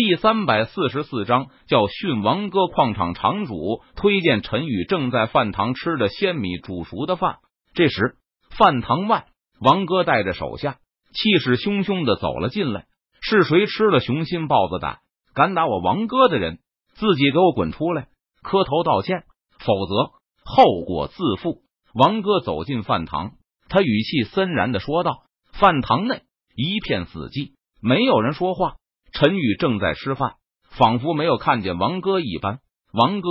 第三百四十四章叫训王哥。矿场场主推荐陈宇正在饭堂吃着鲜米煮熟的饭。这时，饭堂外，王哥带着手下，气势汹汹的走了进来。是谁吃了雄心豹子胆，敢打我王哥的人，自己给我滚出来，磕头道歉，否则后果自负。王哥走进饭堂，他语气森然的说道：“饭堂内一片死寂，没有人说话。”陈宇正在吃饭，仿佛没有看见王哥一般。王哥，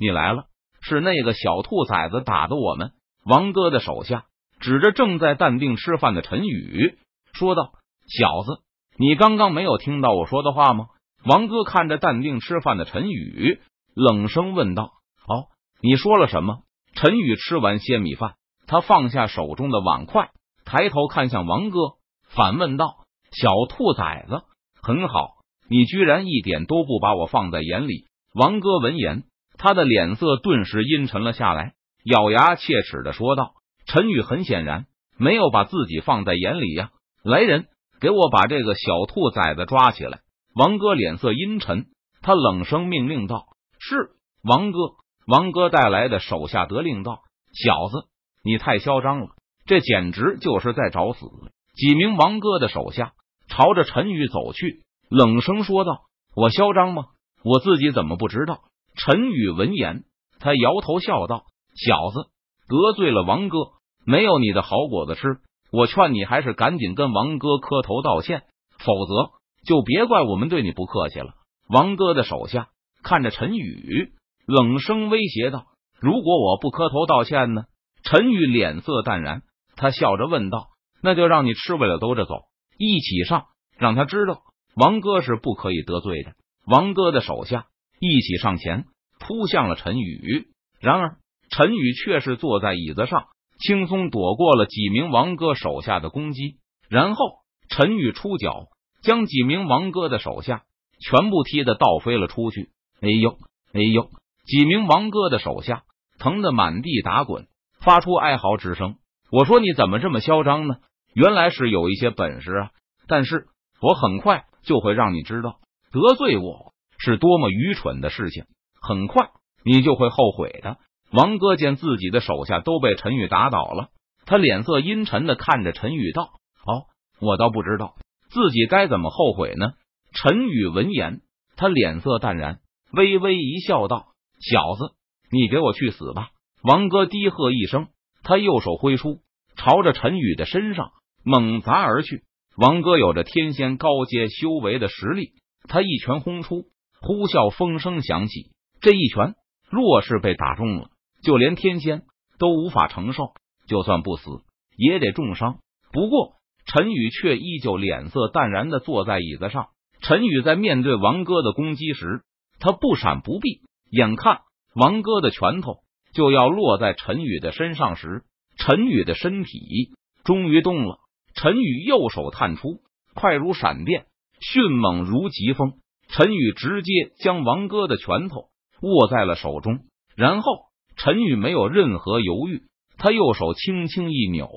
你来了，是那个小兔崽子打的我们。王哥的手下指着正在淡定吃饭的陈宇说道：“小子，你刚刚没有听到我说的话吗？”王哥看着淡定吃饭的陈宇，冷声问道：“哦，你说了什么？”陈宇吃完鲜米饭，他放下手中的碗筷，抬头看向王哥，反问道：“小兔崽子。”很好，你居然一点都不把我放在眼里。王哥闻言，他的脸色顿时阴沉了下来，咬牙切齿的说道：“陈宇很显然没有把自己放在眼里呀！来人，给我把这个小兔崽子抓起来！”王哥脸色阴沉，他冷声命令道：“是王哥。”王哥带来的手下得令道：“小子，你太嚣张了，这简直就是在找死！”几名王哥的手下。朝着陈宇走去，冷声说道：“我嚣张吗？我自己怎么不知道？”陈宇闻言，他摇头笑道：“小子，得罪了王哥，没有你的好果子吃。我劝你还是赶紧跟王哥磕头道歉，否则就别怪我们对你不客气了。”王哥的手下看着陈宇，冷声威胁道：“如果我不磕头道歉呢？”陈宇脸色淡然，他笑着问道：“那就让你吃不了兜着走。”一起上，让他知道王哥是不可以得罪的。王哥的手下一起上前扑向了陈宇，然而陈宇却是坐在椅子上，轻松躲过了几名王哥手下的攻击。然后陈宇出脚，将几名王哥的手下全部踢得倒飞了出去。哎呦，哎呦！几名王哥的手下疼得满地打滚，发出哀嚎之声。我说你怎么这么嚣张呢？原来是有一些本事啊！但是我很快就会让你知道，得罪我是多么愚蠢的事情。很快你就会后悔的。王哥见自己的手下都被陈宇打倒了，他脸色阴沉的看着陈宇道：“哦，我倒不知道自己该怎么后悔呢。”陈宇闻言，他脸色淡然，微微一笑，道：“小子，你给我去死吧！”王哥低喝一声，他右手挥出，朝着陈宇的身上。猛砸而去，王哥有着天仙高阶修为的实力，他一拳轰出，呼啸风声响起。这一拳若是被打中了，就连天仙都无法承受，就算不死也得重伤。不过陈宇却依旧脸色淡然的坐在椅子上。陈宇在面对王哥的攻击时，他不闪不避，眼看王哥的拳头就要落在陈宇的身上时，陈宇的身体终于动了。陈宇右手探出，快如闪电，迅猛如疾风。陈宇直接将王哥的拳头握在了手中，然后陈宇没有任何犹豫，他右手轻轻一扭，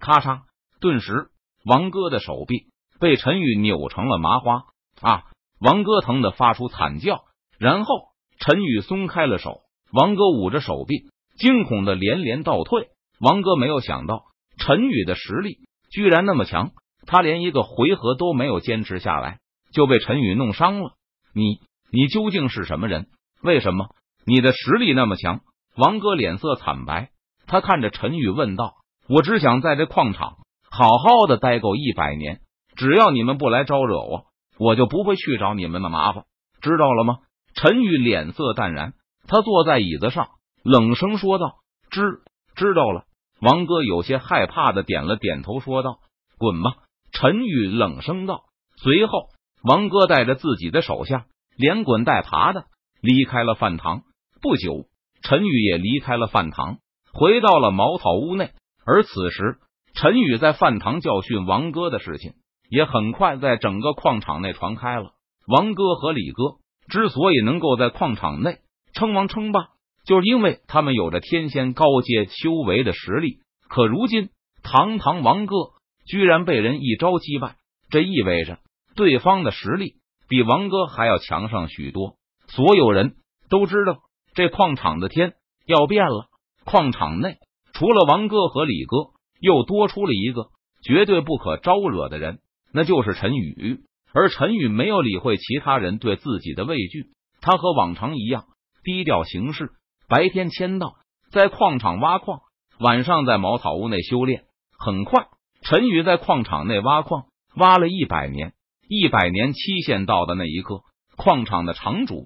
咔嚓，顿时王哥的手臂被陈宇扭成了麻花。啊！王哥疼得发出惨叫，然后陈宇松开了手，王哥捂着手臂，惊恐的连连倒退。王哥没有想到陈宇的实力。居然那么强，他连一个回合都没有坚持下来，就被陈宇弄伤了。你，你究竟是什么人？为什么你的实力那么强？王哥脸色惨白，他看着陈宇问道：“我只想在这矿场好好的待够一百年，只要你们不来招惹我，我就不会去找你们的麻烦，知道了吗？”陈宇脸色淡然，他坐在椅子上，冷声说道：“知知道了。”王哥有些害怕的点了点头，说道：“滚吧！”陈宇冷声道。随后，王哥带着自己的手下连滚带爬的离开了饭堂。不久，陈宇也离开了饭堂，回到了茅草屋内。而此时，陈宇在饭堂教训王哥的事情，也很快在整个矿场内传开了。王哥和李哥之所以能够在矿场内称王称霸。就是因为他们有着天仙高阶修为的实力，可如今堂堂王哥居然被人一招击败，这意味着对方的实力比王哥还要强上许多。所有人都知道，这矿场的天要变了。矿场内除了王哥和李哥，又多出了一个绝对不可招惹的人，那就是陈宇。而陈宇没有理会其他人对自己的畏惧，他和往常一样低调行事，白天签到，在矿场挖矿，晚上在茅草屋内修炼。很快，陈宇在矿场内挖矿，挖了一百年。一百年期限到的那一刻，矿场的场主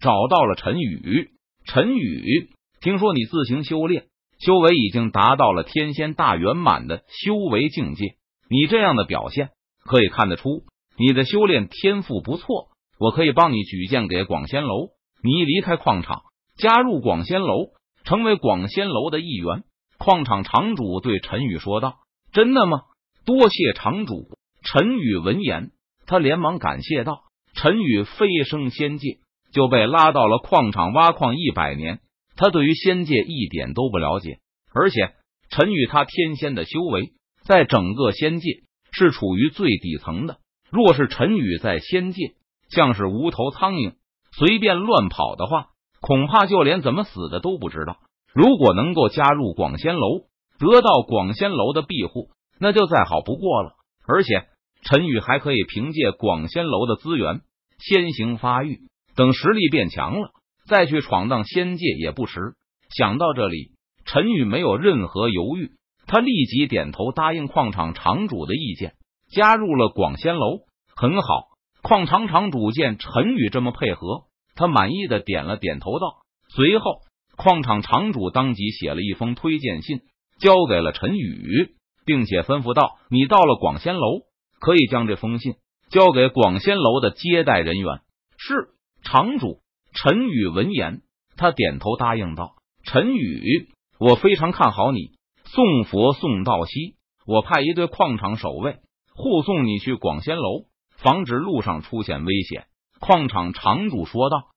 找到了陈宇。陈宇，听说你自行修炼，修为已经达到了天仙大圆满的修为境界。你这样的表现，可以看得出。你的修炼天赋不错，我可以帮你举荐给广仙楼。你一离开矿场，加入广仙楼，成为广仙楼的一员。矿场场主对陈宇说道：“真的吗？多谢场主。”陈宇闻言，他连忙感谢道：“陈宇飞升仙界，就被拉到了矿场挖矿一百年。他对于仙界一点都不了解，而且陈宇他天仙的修为，在整个仙界是处于最底层的。”若是陈宇在仙界像是无头苍蝇，随便乱跑的话，恐怕就连怎么死的都不知道。如果能够加入广仙楼，得到广仙楼的庇护，那就再好不过了。而且陈宇还可以凭借广仙楼的资源先行发育，等实力变强了，再去闯荡仙界也不迟。想到这里，陈宇没有任何犹豫，他立即点头答应矿场场主的意见。加入了广仙楼，很好。矿场场主见陈宇这么配合，他满意的点了点头，道：“随后，矿场场主当即写了一封推荐信，交给了陈宇，并且吩咐道：‘你到了广仙楼，可以将这封信交给广仙楼的接待人员。’是场主。陈宇闻言，他点头答应道：‘陈宇，我非常看好你。送佛送到西，我派一队矿场守卫。’”护送你去广仙楼，防止路上出现危险。矿场场主说道：“